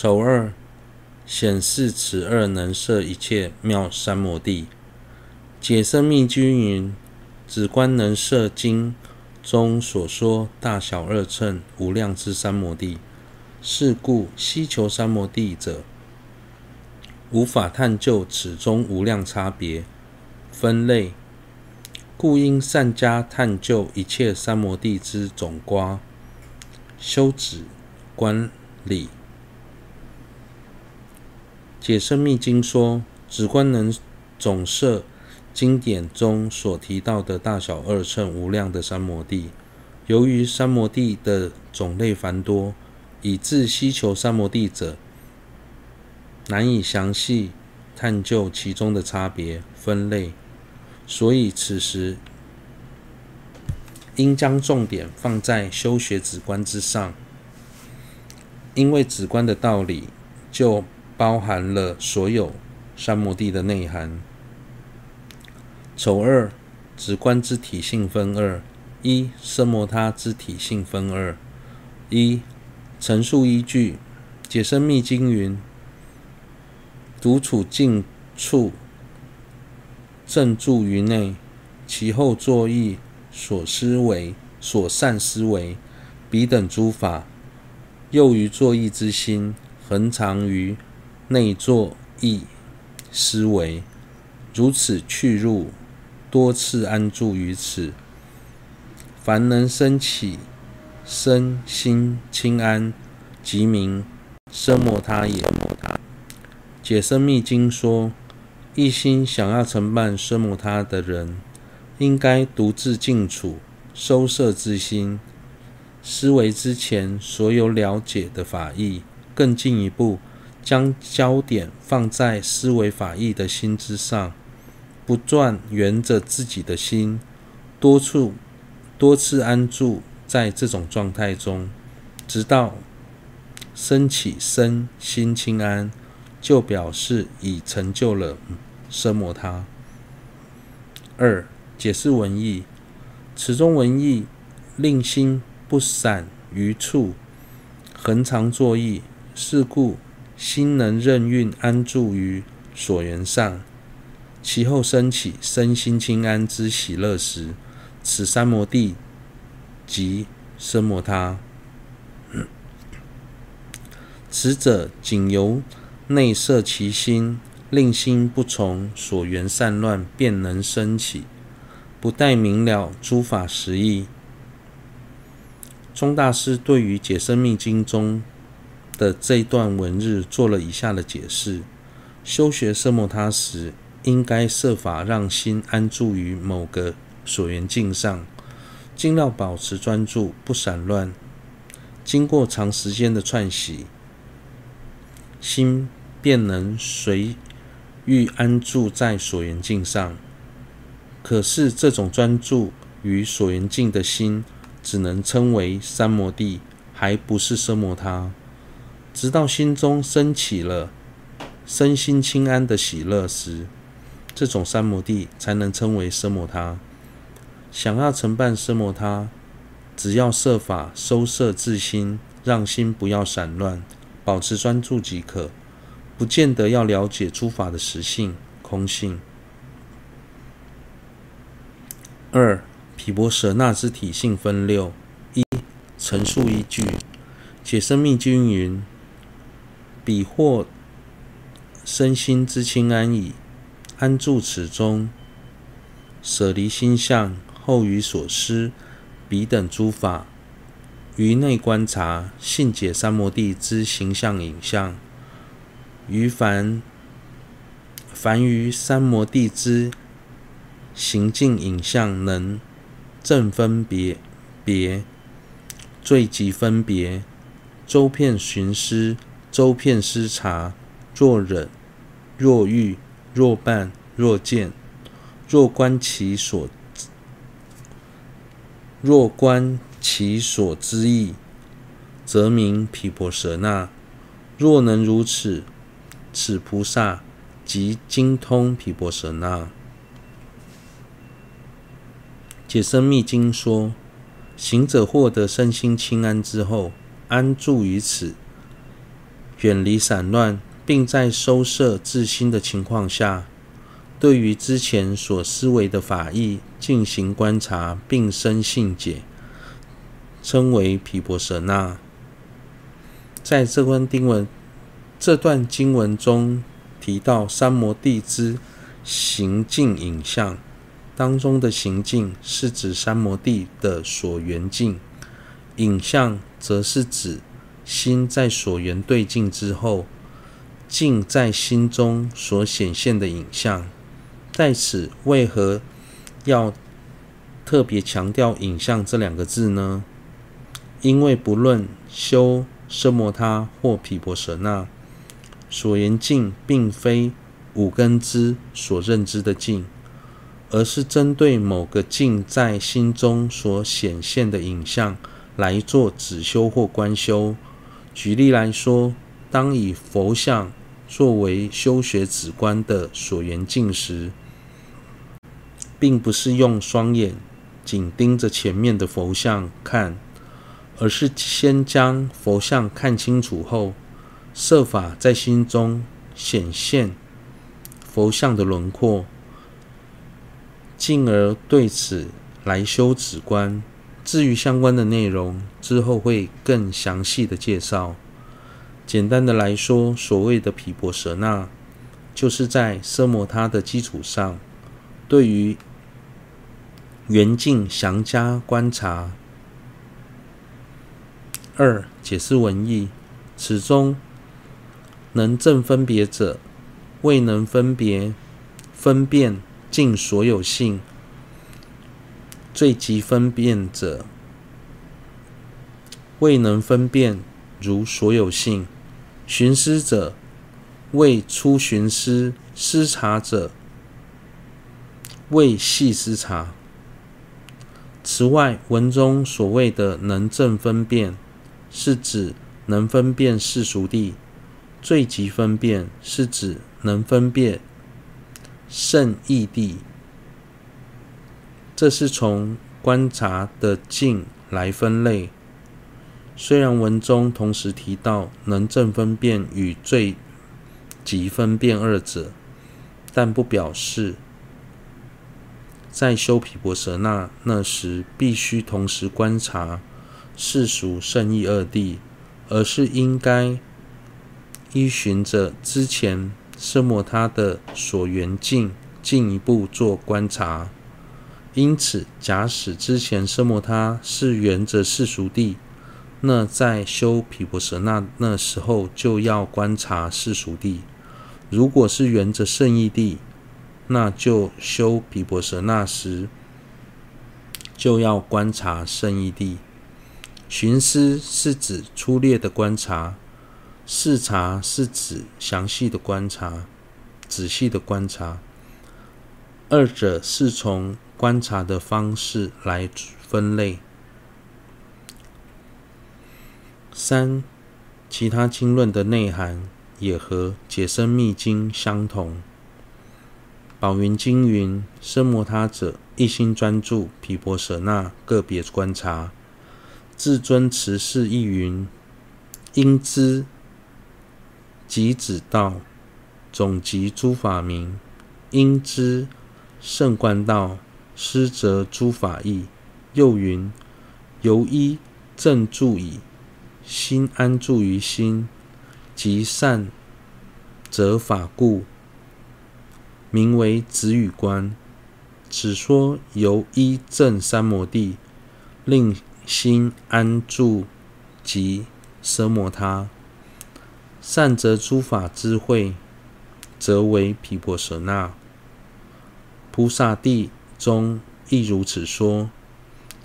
丑二，显示此二能摄一切妙三摩地。解深密经云：止观能摄经中所说大小二乘无量之三摩地。是故希求三摩地者，无法探究此中无量差别分类，故应善加探究一切三摩地之总瓜修止观理。解深密经说，止观能总摄经典中所提到的大小二乘无量的三摩地，由于三摩地的种类繁多。以致希求三摩地者，难以详细探究其中的差别分类，所以此时应将重点放在修学止观之上。因为止观的道理就包含了所有三摩地的内涵。丑二，直观之体性分二：一、奢摩他之体性分二：一。陈述依据：解深密经云：“独处静处，正住于内，其后作意所思维、所善思维，彼等诸法，又于作意之心，恒常于内作意思维，如此去入，多次安住于此。凡能生起。”身心清安，即名生摩他也。解深密经说，一心想要成办生摩他的人，应该独自静处，收摄自心，思维之前所有了解的法义，更进一步将焦点放在思维法义的心之上，不断缘着自己的心，多处多次安住。在这种状态中，直到生起身心轻安，就表示已成就了奢摩他。二、解释文义，此中文义令心不散于处，恒常作意，是故心能任运安住于所缘上，其后生起身心清安之喜乐时，此三摩地。即奢摩他，此者仅由内摄其心，令心不从所缘散乱，便能生起，不待明了诸法实义。宗大师对于解深密经中的这一段文日做了以下的解释：修学奢摩他时，应该设法让心安住于某个所缘境上。尽量保持专注，不散乱。经过长时间的串习，心便能随欲安住在所缘境上。可是，这种专注于所缘境的心，只能称为三摩地，还不是奢摩他。直到心中升起了身心清安的喜乐时，这种三摩地才能称为奢摩他。想要承办奢摩他，只要设法收摄自心，让心不要散乱，保持专注即可，不见得要了解诸法的实性、空性。二、毗婆舍那之体性分六：一、陈述依据，解生密经云：彼获身心之清安矣，安住此中，舍离心相。后于所思，彼等诸法，于内观察信解三摩地之形象影像，于凡凡于三摩地之行境影像，能正分别别，最极分别，周遍寻思，周遍思察，若忍，若欲，若伴，若见，若观其所。若观其所知意，则名毗婆舍那。若能如此，此菩萨即精通毗婆舍那。解深密经说，行者获得身心清安之后，安住于此，远离散乱，并在收摄自心的情况下，对于之前所思维的法义进行观察，并生信解，称为毗婆舍那。在这段经文，这段经文中提到三摩地之行境影像当中的行境，是指三摩地的所缘境；影像则是指心在所缘对境之后，境在心中所显现的影像。在此，为何要特别强调“影像”这两个字呢？因为不论修奢摩他或毗婆舍那，所缘境并非五根之所认知的境，而是针对某个境在心中所显现的影像来做止修或观修。举例来说，当以佛像作为修学止观的所缘境时，并不是用双眼紧盯着前面的佛像看，而是先将佛像看清楚后，设法在心中显现佛像的轮廓，进而对此来修止观。至于相关的内容，之后会更详细的介绍。简单的来说，所谓的毗婆舍那，就是在奢摩他的基础上，对于缘境详加观察。二、解释文义，此中能正分别者，未能分别分辨尽所有性。最极分辨者，未能分辨如所有性；寻思者，未初寻思；思察者，未细思察。此外，文中所谓的能正分辨，是指能分辨世俗地；最极分辨，是指能分辨胜义地。这是从观察的境来分类。虽然文中同时提到能正分辨与最极分辨二者，但不表示在修毗婆舍那那时必须同时观察世俗圣义二谛，而是应该依循着之前圣摩他的所缘境进一步做观察。因此，假使之前奢摩他是缘着世俗地，那在修毗婆舍那那时候就要观察世俗地；如果是缘着胜义地，那就修毗婆舍那时就要观察圣义地。寻思是指粗略的观察，视察是指详细的观察、仔细的观察。二者是从观察的方式来分类。三，其他经论的内涵也和解深密经相同。宝云经云：生摩他者，一心专注毗婆舍那，个别观察。至尊持世亦云：应知即止道，总集诸法名；应知圣观道。施则诸法义，又云：由一正住已，心安住于心，即善则法故，名为子语观。此说由一正三摩地，令心安住即奢摩他，善则诸法智慧，则为毗婆舍那。菩萨地。中亦如此说。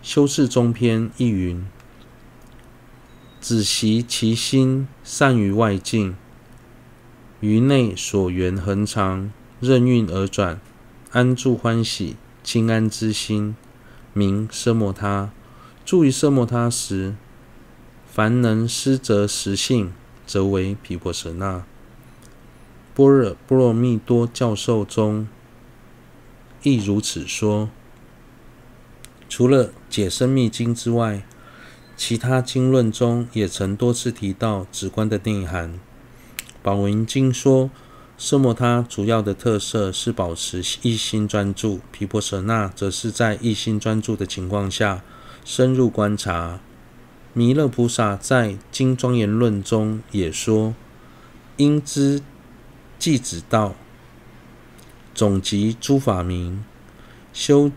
修持中篇亦云：子习其心，善于外境，于内所缘恒常，任运而转，安住欢喜，清安之心，名奢摩他。住于奢摩他时，凡能思择实性，则为毗婆舍那。般若波罗蜜多教授中。亦如此说。除了解深密经之外，其他经论中也曾多次提到止观的内涵。宝云经说，奢摩他主要的特色是保持一心专注，毗婆舍那则是在一心专注的情况下深入观察。弥勒菩萨在《经庄严论》中也说：“应知即止道，总集诸法明。修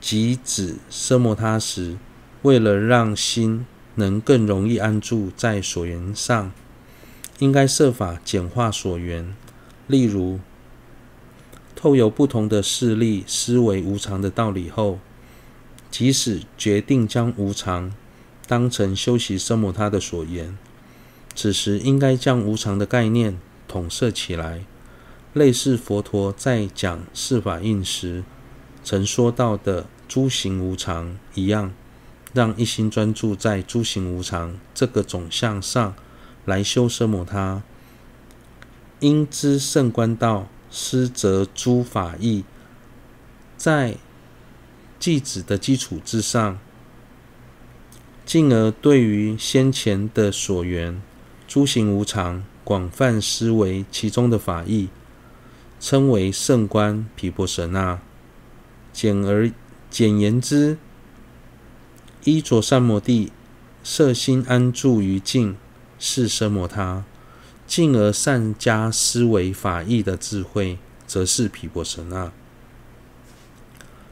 集子奢摩他时，为了让心能更容易安住在所缘上，应该设法简化所缘。例如，透由不同的事例思维无常的道理后，即使决定将无常。”当成修习生摩他的所缘，此时应该将无常的概念统摄起来，类似佛陀在讲四法印时曾说到的诸行无常一样，让一心专注在诸行无常这个总相上来修奢摩他。因知胜观道，思则诸法义，在偈子的基础之上。进而对于先前的所缘诸行无常，广泛思维其中的法义，称为圣观毗婆舍那。简而简言之，依着善摩地摄心安住于境，是奢摩他；进而善加思维法义的智慧，则是毗婆舍那。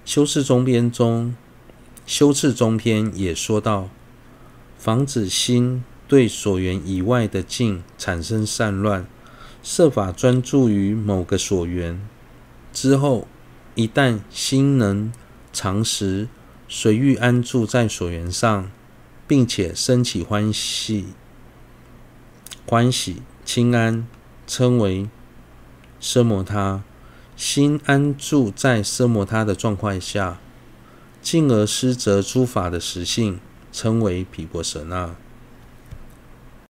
修次中篇中，修次中篇也说到。防止心对所缘以外的境产生散乱，设法专注于某个所缘。之后，一旦心能常时随欲安住在所缘上，并且生起欢喜、欢喜、轻安，称为奢摩他。心安住在奢摩他的状况下，进而施则诸法的实性。称为毗婆舍那。